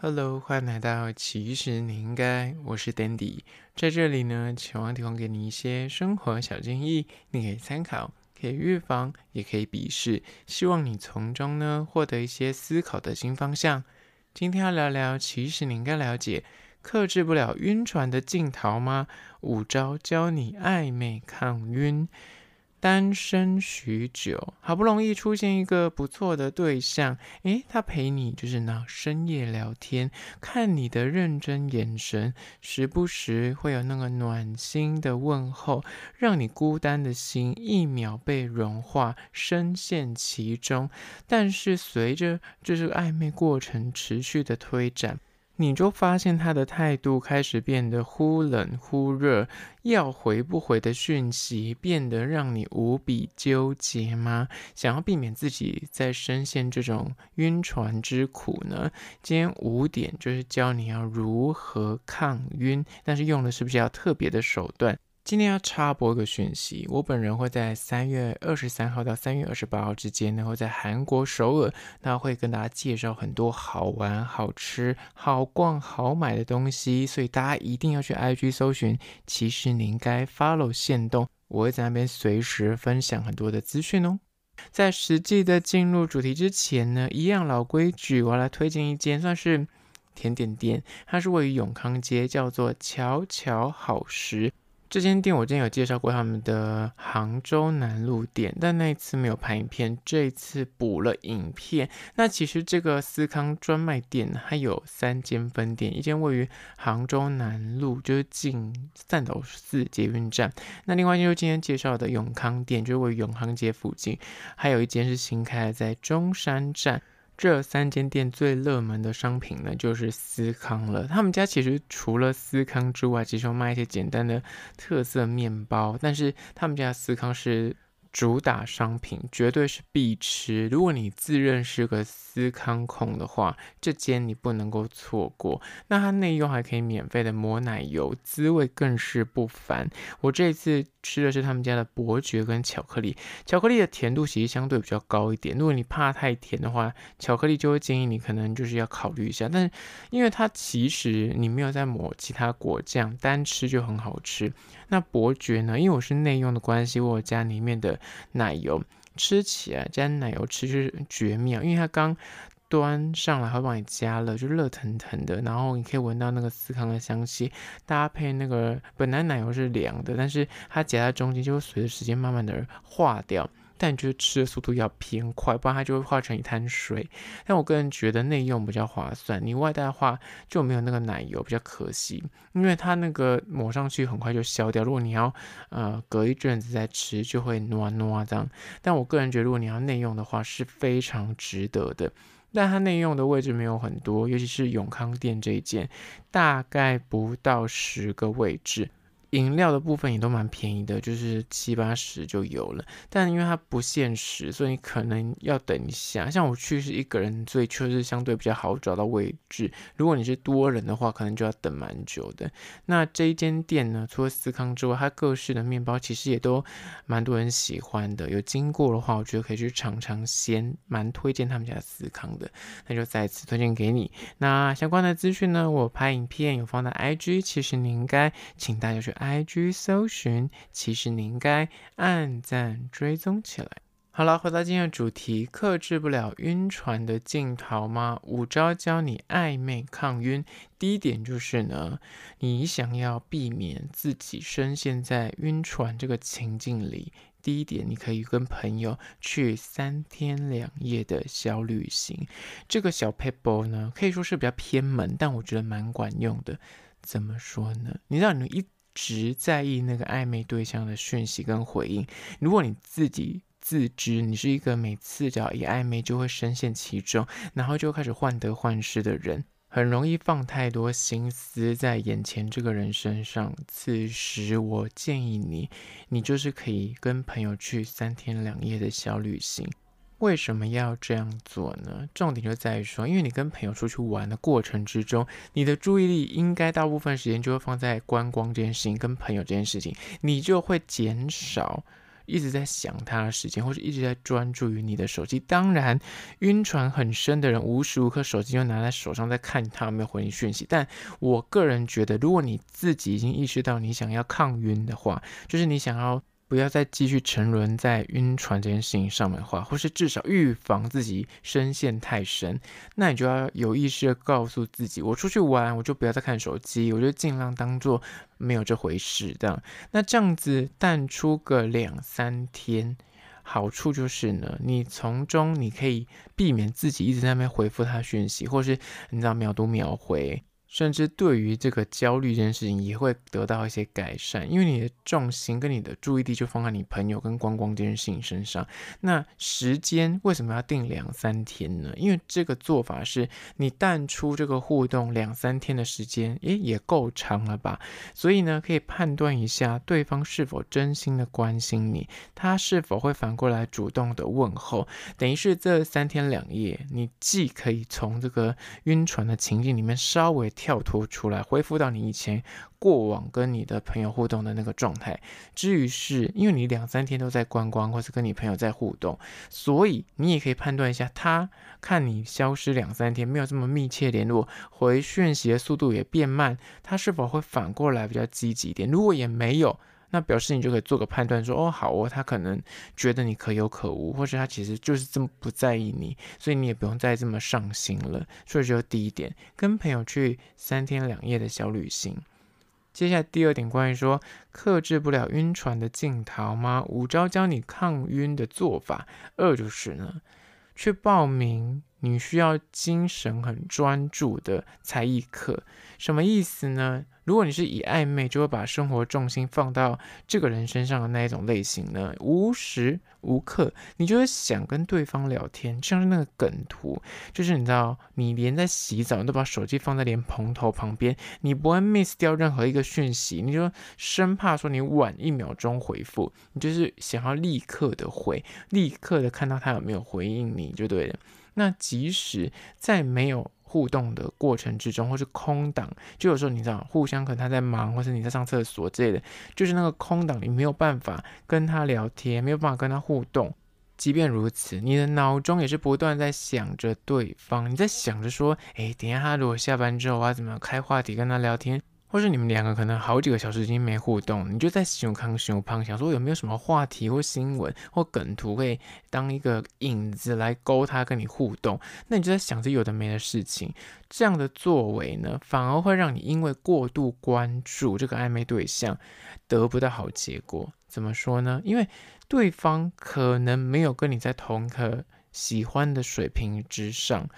Hello，欢迎来到其实你应该，我是 Dandy，在这里呢，希望提供给你一些生活小建议，你可以参考，可以预防，也可以鄙视，希望你从中呢获得一些思考的新方向。今天要聊聊，其实你应该了解，克制不了晕船的镜头吗？五招教你暧昧抗晕。单身许久，好不容易出现一个不错的对象，诶，他陪你就是那深夜聊天，看你的认真眼神，时不时会有那个暖心的问候，让你孤单的心一秒被融化，深陷其中。但是随着这个暧昧过程持续的推展，你就发现他的态度开始变得忽冷忽热，要回不回的讯息变得让你无比纠结吗？想要避免自己再深陷这种晕船之苦呢？今天五点就是教你要如何抗晕，但是用的是不是要特别的手段？今天要插播一个讯息，我本人会在三月二十三号到三月二十八号之间呢，会在韩国首尔，那会跟大家介绍很多好玩、好吃、好逛、好买的东西，所以大家一定要去 IG 搜寻。其实你应该 follow 线动，我会在那边随时分享很多的资讯哦。在实际的进入主题之前呢，一样老规矩，我要来推荐一间算是甜点店，它是位于永康街，叫做巧巧好食。这间店我之前有介绍过他们的杭州南路店，但那一次没有拍影片，这一次补了影片。那其实这个司康专卖店还有三间分店，一间位于杭州南路，就是近善导寺捷运站；那另外一间就是今天介绍的永康店，就是位于永康街附近；还有一间是新开的在中山站。这三间店最热门的商品呢，就是司康了。他们家其实除了司康之外，其实有卖一些简单的特色面包，但是他们家司康是。主打商品绝对是必吃。如果你自认是个司康控的话，这间你不能够错过。那它内用还可以免费的抹奶油，滋味更是不凡。我这次吃的是他们家的伯爵跟巧克力，巧克力的甜度其实相对比较高一点。如果你怕太甜的话，巧克力就会建议你可能就是要考虑一下。但是因为它其实你没有再抹其他果酱，单吃就很好吃。那伯爵呢？因为我是内用的关系，我加里面的。奶油吃起来加奶油吃就是绝妙，因为它刚端上来会帮你加热，就热腾腾的，然后你可以闻到那个司康的香气，搭配那个本来奶油是凉的，但是它夹在中间就会随着时间慢慢的化掉。但你就是吃的速度要偏快，不然它就会化成一滩水。但我个人觉得内用比较划算，你外带的话就没有那个奶油，比较可惜，因为它那个抹上去很快就消掉。如果你要呃隔一阵子再吃，就会糯糯这样。但我个人觉得，如果你要内用的话，是非常值得的。但它内用的位置没有很多，尤其是永康店这一件，大概不到十个位置。饮料的部分也都蛮便宜的，就是七八十就有了。但因为它不限时，所以你可能要等一下。像我去是一个人，所以确实相对比较好找到位置。如果你是多人的话，可能就要等蛮久的。那这一间店呢，除了司康之外，它各式的面包其实也都蛮多人喜欢的。有经过的话，我觉得可以去尝尝鲜，蛮推荐他们家司康的。那就再次推荐给你。那相关的资讯呢，我拍影片有放在 IG，其实你应该请大家去。IG 搜寻，其实你应该按赞追踪起来。好了，回到今天的主题，克制不了晕船的镜头吗？五招教你暧昧抗晕。第一点就是呢，你想要避免自己深陷在晕船这个情境里，第一点，你可以跟朋友去三天两夜的小旅行。这个小 paper 呢，可以说是比较偏门，但我觉得蛮管用的。怎么说呢？你知道，你一直在意那个暧昧对象的讯息跟回应。如果你自己自知你是一个每次只要一暧昧就会深陷其中，然后就开始患得患失的人，很容易放太多心思在眼前这个人身上。此时我建议你，你就是可以跟朋友去三天两夜的小旅行。为什么要这样做呢？重点就在于说，因为你跟朋友出去玩的过程之中，你的注意力应该大部分时间就会放在观光这件事情，跟朋友这件事情，你就会减少一直在想他的时间，或者一直在专注于你的手机。当然，晕船很深的人，无时无刻手机就拿在手上在看他有没有回你讯息。但我个人觉得，如果你自己已经意识到你想要抗晕的话，就是你想要。不要再继续沉沦在晕船这件事情上面的话，或是至少预防自己深陷太深，那你就要有意识的告诉自己：我出去玩，我就不要再看手机，我就尽量当做没有这回事。这样，那这样子淡出个两三天，好处就是呢，你从中你可以避免自己一直在那边回复他讯息，或是你知道秒读秒回。甚至对于这个焦虑这件事情也会得到一些改善，因为你的重心跟你的注意力就放在你朋友跟观光这件事情身上。那时间为什么要定两三天呢？因为这个做法是你淡出这个互动两三天的时间，诶，也够长了吧？所以呢，可以判断一下对方是否真心的关心你，他是否会反过来主动的问候。等于是这三天两夜，你既可以从这个晕船的情境里面稍微。跳脱出来，恢复到你以前过往跟你的朋友互动的那个状态。至于是因为你两三天都在观光，或是跟你朋友在互动，所以你也可以判断一下，他看你消失两三天，没有这么密切联络，回讯息的速度也变慢，他是否会反过来比较积极一点？如果也没有。那表示你就可以做个判断，说哦，好哦，他可能觉得你可有可无，或者他其实就是这么不在意你，所以你也不用再这么上心了。所以就第一点，跟朋友去三天两夜的小旅行。接下来第二点，关于说克制不了晕船的镜头吗？五招教你抗晕的做法。二就是呢，去报名你需要精神很专注的才艺课。什么意思呢？如果你是以暧昧，就会把生活重心放到这个人身上的那一种类型呢，无时无刻你就会想跟对方聊天，像是那个梗图，就是你知道，你连在洗澡你都把手机放在连蓬头旁边，你不会 miss 掉任何一个讯息，你就生怕说你晚一秒钟回复，你就是想要立刻的回，立刻的看到他有没有回应你就对了。那即使在没有互动的过程之中，或是空档，就有时候你知道，互相可能他在忙，或是你在上厕所之类的，就是那个空档，你没有办法跟他聊天，没有办法跟他互动。即便如此，你的脑中也是不断在想着对方，你在想着说，诶，等一下他如果下班之后，我要怎么开话题跟他聊天？或是你们两个可能好几个小时已经没互动，你就在熊康熊胖想说有没有什么话题或新闻或梗图可以当一个引子来勾他跟你互动，那你就在想着有的没的事情，这样的作为呢，反而会让你因为过度关注这个暧昧对象得不到好结果。怎么说呢？因为对方可能没有跟你在同一个喜欢的水平之上。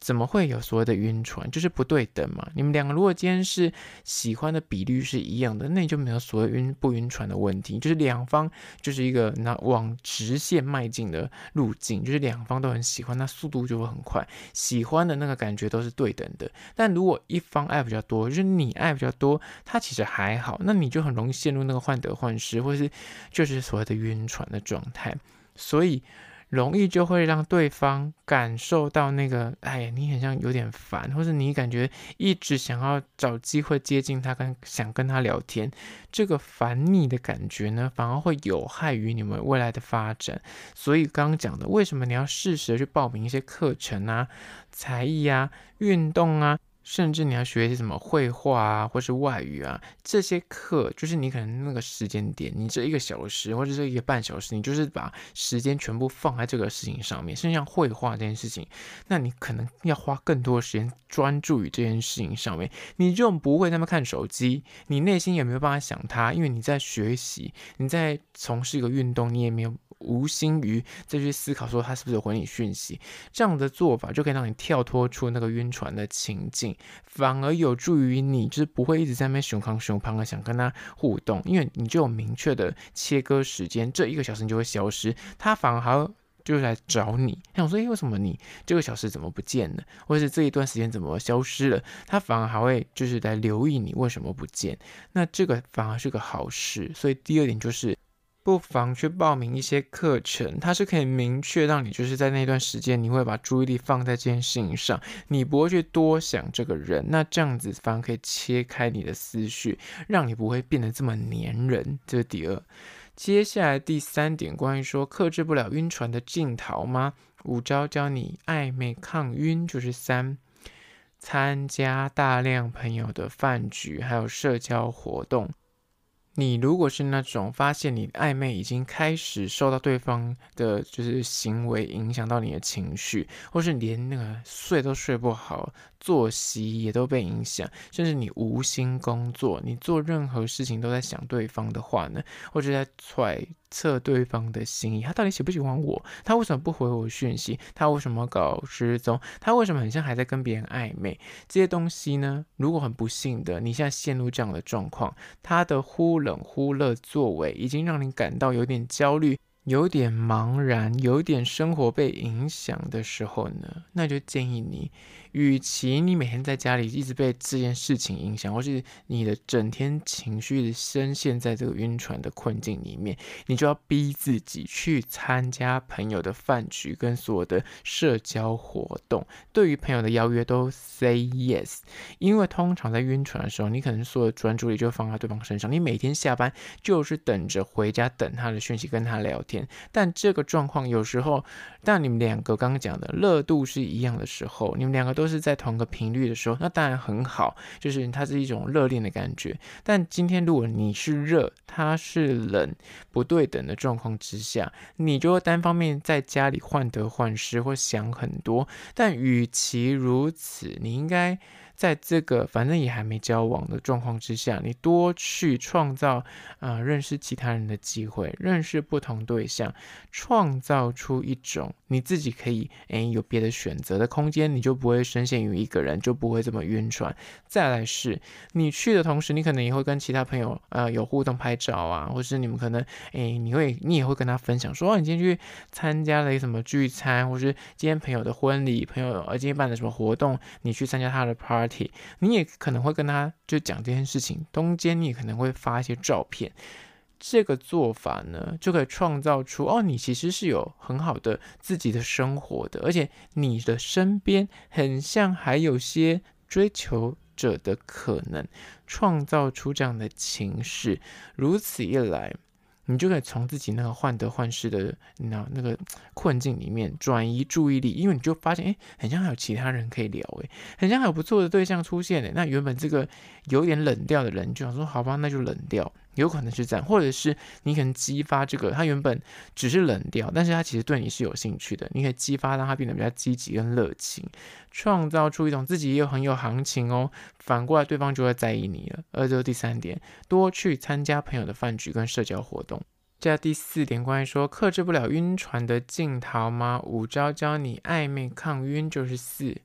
怎么会有所谓的晕船？就是不对等嘛。你们两个如果今天是喜欢的比率是一样的，那你就没有所谓晕不晕船的问题。就是两方就是一个那往直线迈进的路径，就是两方都很喜欢，那速度就会很快。喜欢的那个感觉都是对等的。但如果一方爱比较多，就是你爱比较多，他其实还好，那你就很容易陷入那个患得患失，或是就是所谓的晕船的状态。所以。容易就会让对方感受到那个，哎呀，你好像有点烦，或者你感觉一直想要找机会接近他，跟想跟他聊天，这个烦腻的感觉呢，反而会有害于你们未来的发展。所以刚刚讲的，为什么你要适时的去报名一些课程啊、才艺啊、运动啊？甚至你要学一些什么绘画啊，或是外语啊，这些课就是你可能那个时间点，你这一个小时或者这一个半小时，你就是把时间全部放在这个事情上面。甚至像绘画这件事情，那你可能要花更多时间专注于这件事情上面，你就不会那么看手机，你内心也没有办法想它，因为你在学习，你在从事一个运动，你也没有。无心于再去思考说他是不是有回你讯息，这样的做法就可以让你跳脱出那个晕船的情境，反而有助于你就是不会一直在那边熊康熊胖的想跟他互动，因为你就有明确的切割时间，这一个小时你就会消失，他反而还要就是来找你，想说，诶，为什么你这个小时怎么不见了，或者是这一段时间怎么消失了？他反而还会就是来留意你为什么不见，那这个反而是个好事。所以第二点就是。不妨去报名一些课程，它是可以明确让你就是在那段时间，你会把注意力放在这件事情上，你不会去多想这个人，那这样子反而可以切开你的思绪，让你不会变得这么黏人。这是第二。接下来第三点，关于说克制不了晕船的镜头吗？五招教你暧昧抗晕，就是三，参加大量朋友的饭局，还有社交活动。你如果是那种发现你暧昧已经开始受到对方的就是行为影响到你的情绪，或是连那个睡都睡不好。作息也都被影响，甚至你无心工作，你做任何事情都在想对方的话呢，或者在揣测对方的心意，他到底喜不喜欢我？他为什么不回我讯息？他为什么搞失踪？他为什么很像还在跟别人暧昧？这些东西呢？如果很不幸的你现在陷入这样的状况，他的忽冷忽热作为已经让你感到有点焦虑。有点茫然，有点生活被影响的时候呢，那就建议你，与其你每天在家里一直被这件事情影响，或是你的整天情绪深陷在这个晕船的困境里面，你就要逼自己去参加朋友的饭局跟所有的社交活动。对于朋友的邀约都 say yes，因为通常在晕船的时候，你可能所有的专注力就放在对方身上，你每天下班就是等着回家等他的讯息，跟他聊天。但这个状况有时候，但你们两个刚刚讲的热度是一样的时候，你们两个都是在同个频率的时候，那当然很好，就是它是一种热恋的感觉。但今天如果你是热，他是冷，不对等的状况之下，你就会单方面在家里患得患失，或想很多。但与其如此，你应该。在这个反正也还没交往的状况之下，你多去创造啊、呃、认识其他人的机会，认识不同对象，创造出一种你自己可以诶有别的选择的空间，你就不会深陷于一个人，就不会这么晕船。再来是，你去的同时，你可能也会跟其他朋友呃有互动拍照啊，或是你们可能诶你会你也会跟他分享说，哦，你今天去参加了一什么聚餐，或是今天朋友的婚礼，朋友呃今天办的什么活动，你去参加他的 party。你也可能会跟他就讲这件事情，中间你也可能会发一些照片。这个做法呢，就可以创造出哦，你其实是有很好的自己的生活的，而且你的身边很像还有些追求者的可能，创造出这样的情势。如此一来。你就可以从自己那个患得患失的那那个困境里面转移注意力，因为你就发现，哎，很像还有其他人可以聊，哎，很像还有不错的对象出现，哎，那原本这个有点冷掉的人，就想说，好吧，那就冷掉。有可能是这样，或者是你可能激发这个，他原本只是冷掉，但是他其实对你是有兴趣的，你可以激发让他变得比较积极跟热情，创造出一种自己也有很有行情哦，反过来对方就会在意你了。而这第三点，多去参加朋友的饭局跟社交活动。这第四点，关于说克制不了晕船的镜头吗？五招教你暧昧抗晕，就是四，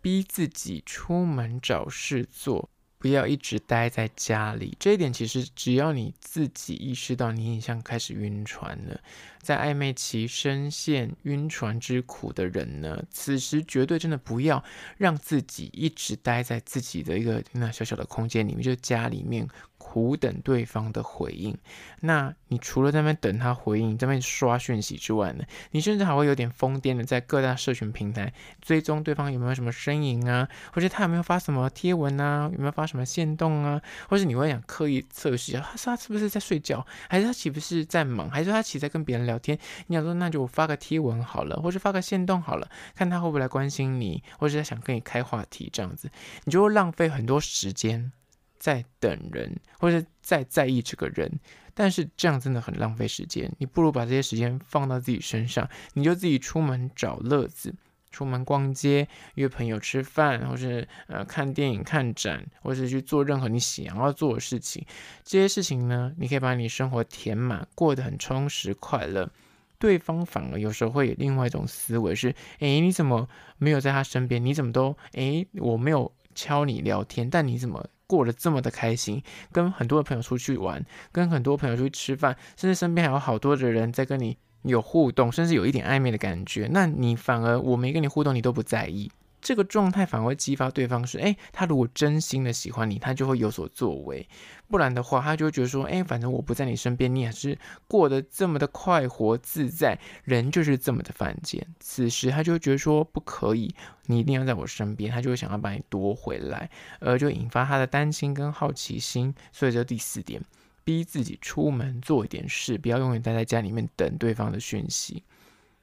逼自己出门找事做。不要一直待在家里，这一点其实只要你自己意识到你已经开始晕船了，在暧昧期深陷晕船之苦的人呢，此时绝对真的不要让自己一直待在自己的一个那小小的空间里面，就家里面。苦等对方的回应，那你除了在那边等他回应，在那边刷讯息之外呢，你甚至还会有点疯癫的在各大社群平台追踪对方有没有什么身影啊，或者他有没有发什么贴文啊，有没有发什么限动啊，或者你会想刻意测试啊，他说他是不是在睡觉，还是他岂不是在忙，还是他其实在跟别人聊天？你想说那就发个贴文好了，或者发个限动好了，看他会不会来关心你，或者他想跟你开话题这样子，你就会浪费很多时间。在等人，或者在在意这个人，但是这样真的很浪费时间。你不如把这些时间放到自己身上，你就自己出门找乐子，出门逛街、约朋友吃饭，或是呃看电影、看展，或是去做任何你想要做的事情。这些事情呢，你可以把你生活填满，过得很充实、快乐。对方反而有时候会有另外一种思维是：诶，你怎么没有在他身边？你怎么都诶，我没有敲你聊天，但你怎么？过得这么的开心，跟很多的朋友出去玩，跟很多朋友出去吃饭，甚至身边还有好多的人在跟你有互动，甚至有一点暧昧的感觉，那你反而我没跟你互动，你都不在意。这个状态反而会激发对方是，哎，他如果真心的喜欢你，他就会有所作为；不然的话，他就会觉得说，哎，反正我不在你身边，你还是过得这么的快活自在，人就是这么的犯贱。此时他就会觉得说，不可以，你一定要在我身边，他就会想要把你夺回来，而就引发他的担心跟好奇心。所以这第四点，逼自己出门做一点事，不要永远待在家里面等对方的讯息。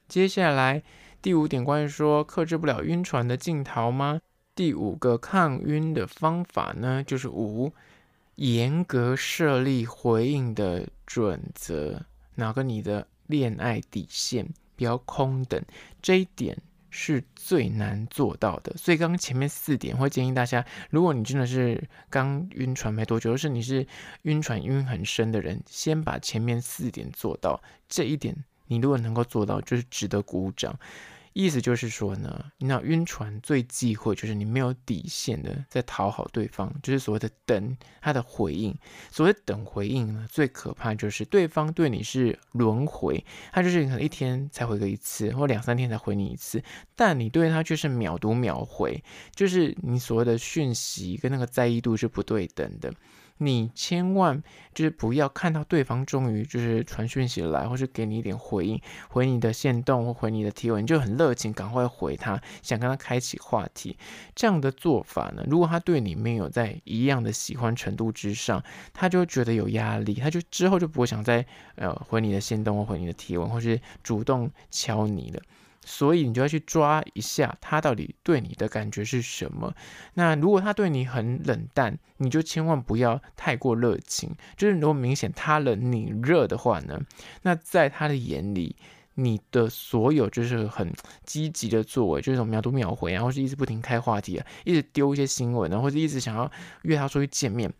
接下来第五点，关于说克制不了晕船的镜头吗？第五个抗晕的方法呢，就是五，严格设立回应的准则，哪个你的恋爱底线，不要空等，这一点是最难做到的。所以刚刚前面四点，会建议大家，如果你真的是刚晕船没多久，就是你是晕船晕很深的人，先把前面四点做到，这一点你如果能够做到，就是值得鼓掌。意思就是说呢，你知道晕船最忌讳就是你没有底线的在讨好对方，就是所谓的等他的回应。所谓等回应呢，最可怕就是对方对你是轮回，他就是可能一天才回个一次，或两三天才回你一次，但你对他却是秒读秒回，就是你所谓的讯息跟那个在意度是不对等的。你千万就是不要看到对方终于就是传讯息来，或是给你一点回应，回你的线动或回你的提问，就很热情，赶快回他，想跟他开启话题。这样的做法呢，如果他对你没有在一样的喜欢程度之上，他就觉得有压力，他就之后就不会想再呃回你的线动或回你的提问，或是主动敲你了。所以你就要去抓一下他到底对你的感觉是什么。那如果他对你很冷淡，你就千万不要太过热情。就是如果明显他冷你热的话呢，那在他的眼里，你的所有就是很积极的作为，就是这种秒读秒回啊，或是一直不停开话题啊，一直丢一些新闻然后就一直想要约他出去见面。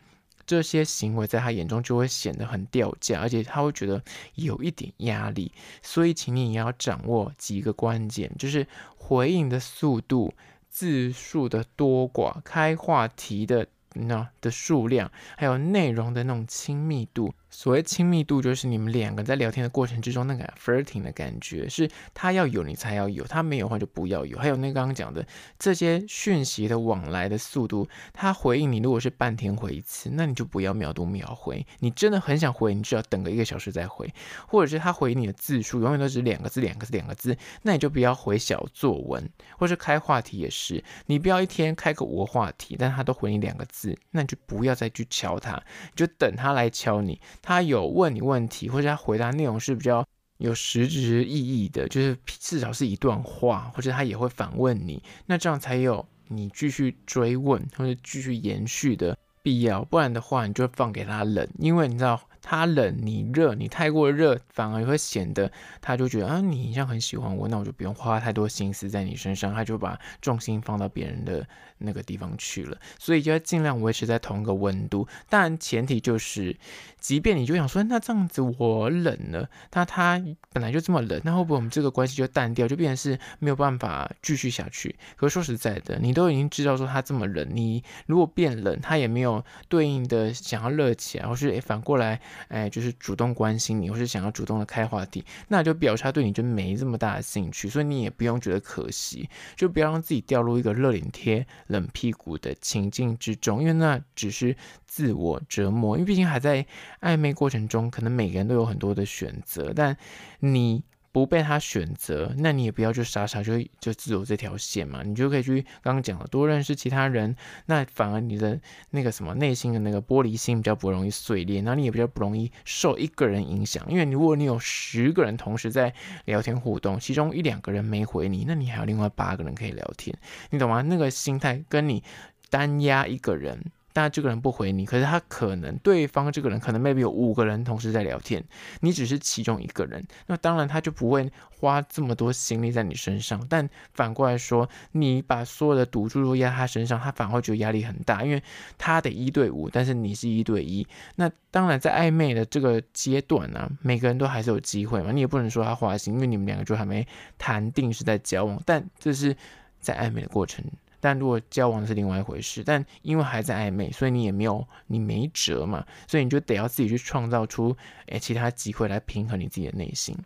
这些行为在他眼中就会显得很掉价，而且他会觉得有一点压力，所以请你也要掌握几个关键，就是回应的速度、字数的多寡、开话题的那的数量，还有内容的那种亲密度。所谓亲密度，就是你们两个在聊天的过程之中，那个 flirting 的感觉，是他要有你才要有，他没有话就不要有。还有那刚刚讲的这些讯息的往来的速度，他回应你如果是半天回一次，那你就不要秒读秒回。你真的很想回，你就要等个一个小时再回。或者是他回你的字数永远都是两个字、两个字、两个字，那你就不要回小作文，或是开话题也是，你不要一天开个五个话题，但他都回你两个字，那你就不要再去敲他，你就等他来敲你。他有问你问题，或者他回答内容是比较有实质意义的，就是至少是一段话，或者他也会反问你，那这样才有你继续追问或者继续延续的必要，不然的话你就放给他冷，因为你知道。他冷你热，你太过热，反而会显得他就觉得啊，你像很喜欢我，那我就不用花太多心思在你身上，他就把重心放到别人的那个地方去了。所以就要尽量维持在同一个温度，但前提就是，即便你就想说，那这样子我冷了，那他本来就这么冷，那会不会我们这个关系就淡掉，就变成是没有办法继续下去？可是说实在的，你都已经知道说他这么冷，你如果变冷，他也没有对应的想要热起来，或是诶反过来。哎，就是主动关心你，或是想要主动的开话题，那就表示他对你就没这么大的兴趣，所以你也不用觉得可惜，就不要让自己掉入一个热脸贴冷屁股的情境之中，因为那只是自我折磨。因为毕竟还在暧昧过程中，可能每个人都有很多的选择，但你。不被他选择，那你也不要就傻傻就就只有这条线嘛，你就可以去刚刚讲了，多认识其他人，那反而你的那个什么内心的那个玻璃心比较不容易碎裂，然后你也比较不容易受一个人影响，因为如果你有十个人同时在聊天互动，其中一两个人没回你，那你还有另外八个人可以聊天，你懂吗？那个心态跟你单压一个人。那这个人不回你，可是他可能对方这个人可能 maybe 有五个人同时在聊天，你只是其中一个人，那当然他就不会花这么多心力在你身上。但反过来说，你把所有的赌注都压他身上，他反而会觉得压力很大，因为他得一对五，但是你是一对一。那当然在暧昧的这个阶段呢、每个人都还是有机会嘛，你也不能说他花心，因为你们两个就还没谈定是在交往，但这是在暧昧的过程。但如果交往是另外一回事，但因为还在暧昧，所以你也没有你没辙嘛，所以你就得要自己去创造出诶其他机会来平衡你自己的内心。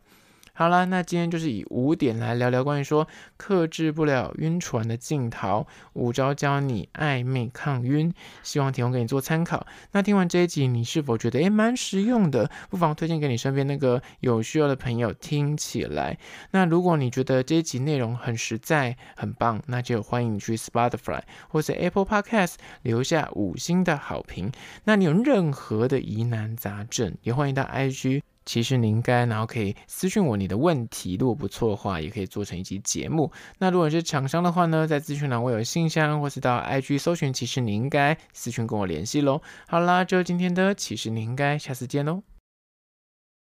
好啦，那今天就是以五点来聊聊关于说克制不了晕船的镜头，五招教你暧昧抗晕，希望提供给你做参考。那听完这一集，你是否觉得诶蛮实用的？不妨推荐给你身边那个有需要的朋友听起来。那如果你觉得这一集内容很实在、很棒，那就欢迎你去 Spotify 或者 Apple Podcast 留下五星的好评。那你有任何的疑难杂症，也欢迎到 IG。其实你应该，然后可以私讯我你的问题，如果不错的话，也可以做成一集节目。那如果是厂商的话呢，在资讯栏我有信箱，或是到 IG 搜寻，其实你应该私讯跟我联系喽。好啦，就今天的，其实你应该，下次见喽。